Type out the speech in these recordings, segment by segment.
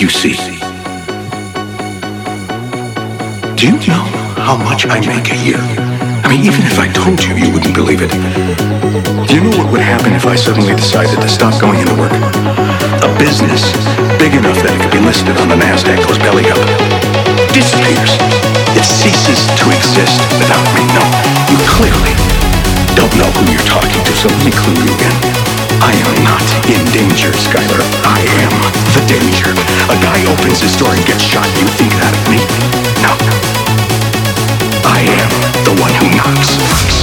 You see? Do you know how much I make a year? I mean, even if I told you, you wouldn't believe it. Do you know what would happen if I suddenly decided to stop going into work? A business big enough that it could be listed on the NASDAQ goes belly up. Disappears. It ceases to exist without me. No, you clearly don't know who you're talking to, so let me clue you in. I am not in danger, Skyler. I am the danger. A guy opens his door and gets shot. You think that of me? No. I am the one who knocks.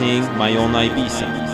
My Own Ibiza.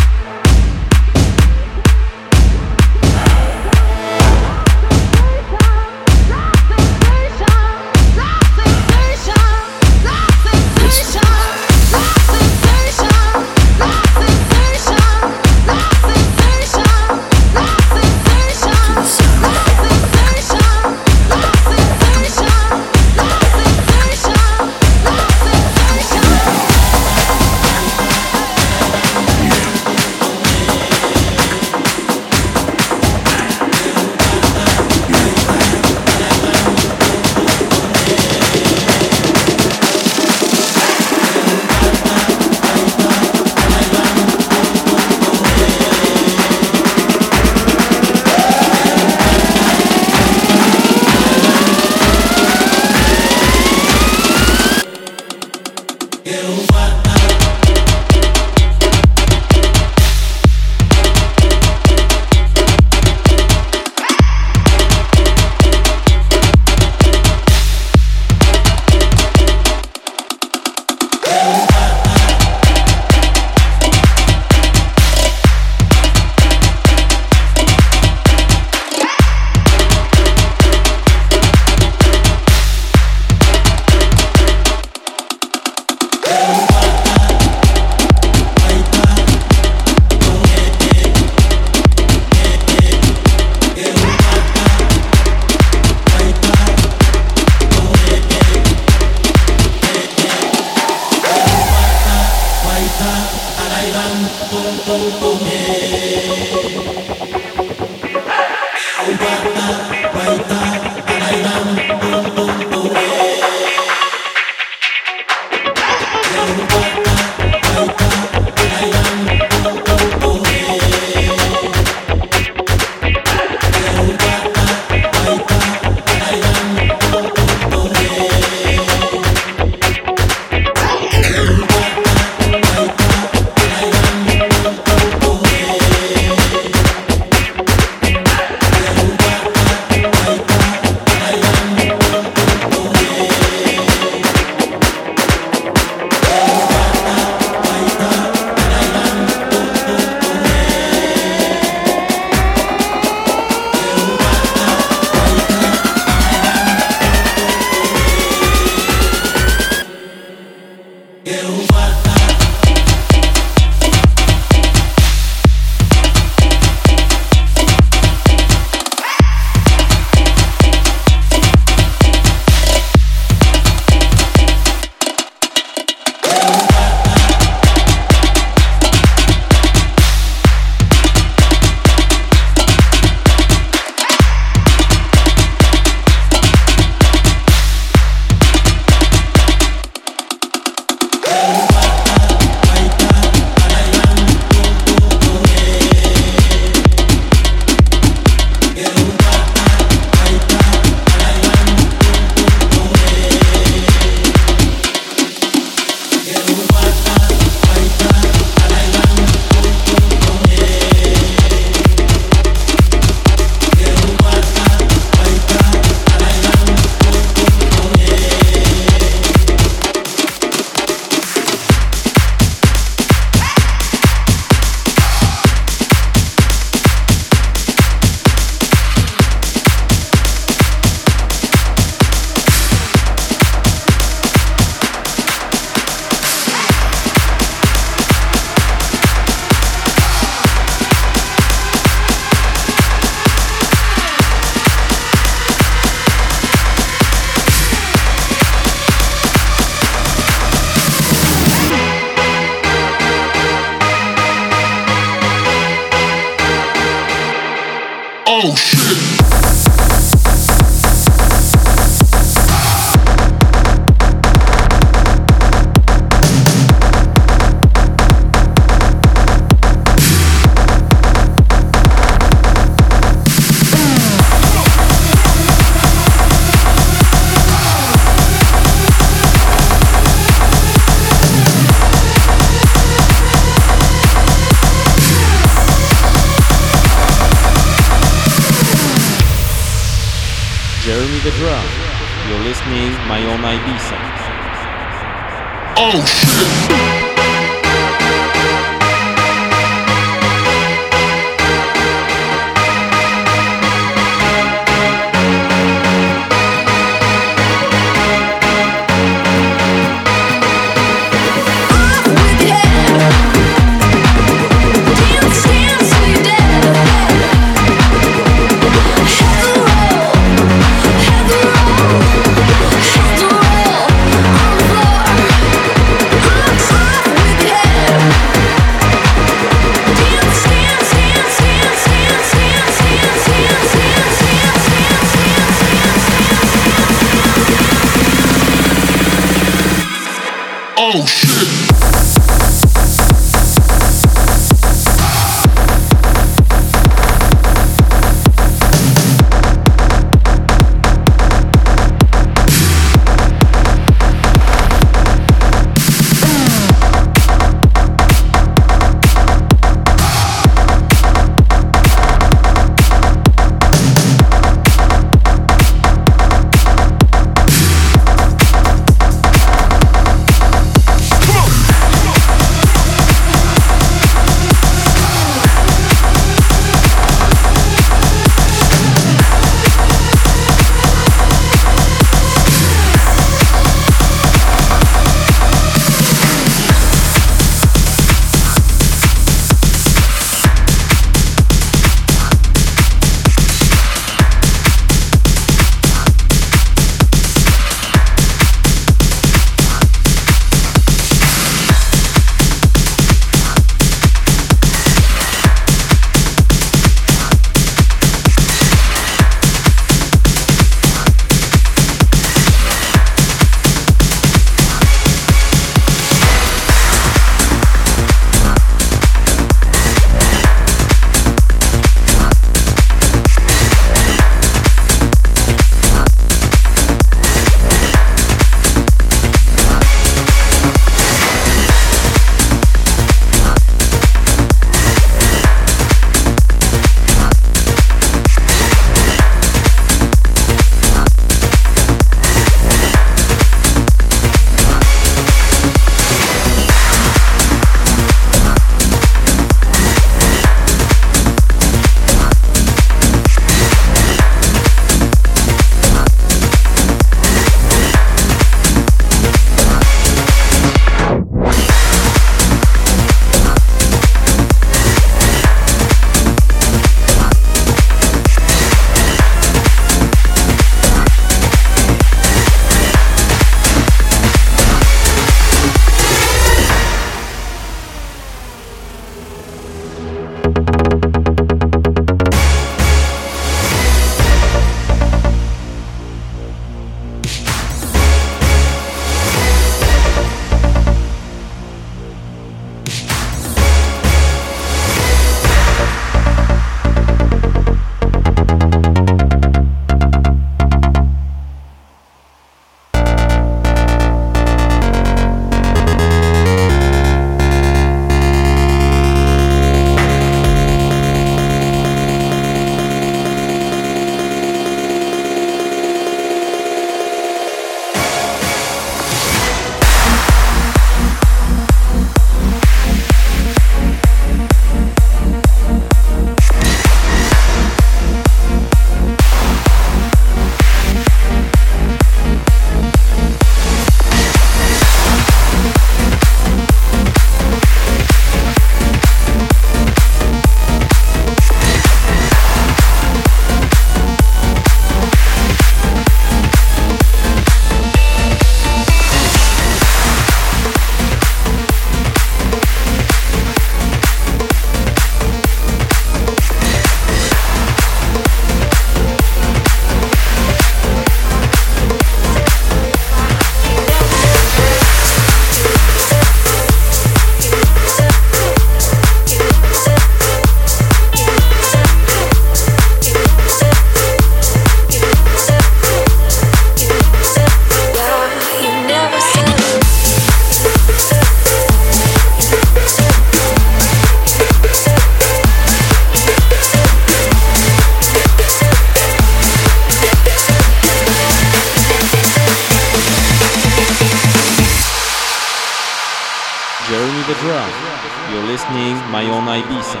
Ibiza.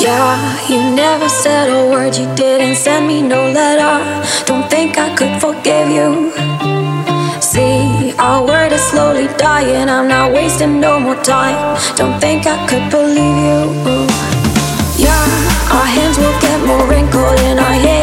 Yeah, you never said a word, you didn't send me no letter. Don't think I could forgive you. See, our word is slowly dying, I'm not wasting no more time. Don't think I could believe you. Yeah, our hands will get more wrinkled and our hair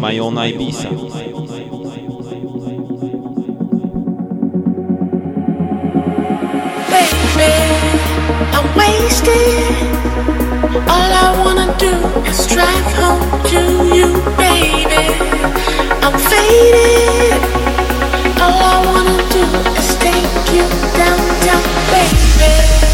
listening My Own Ibiza. I'm wasted. All I wanna do is drive home to you, baby. I'm faded. All I wanna do is take you downtown, baby.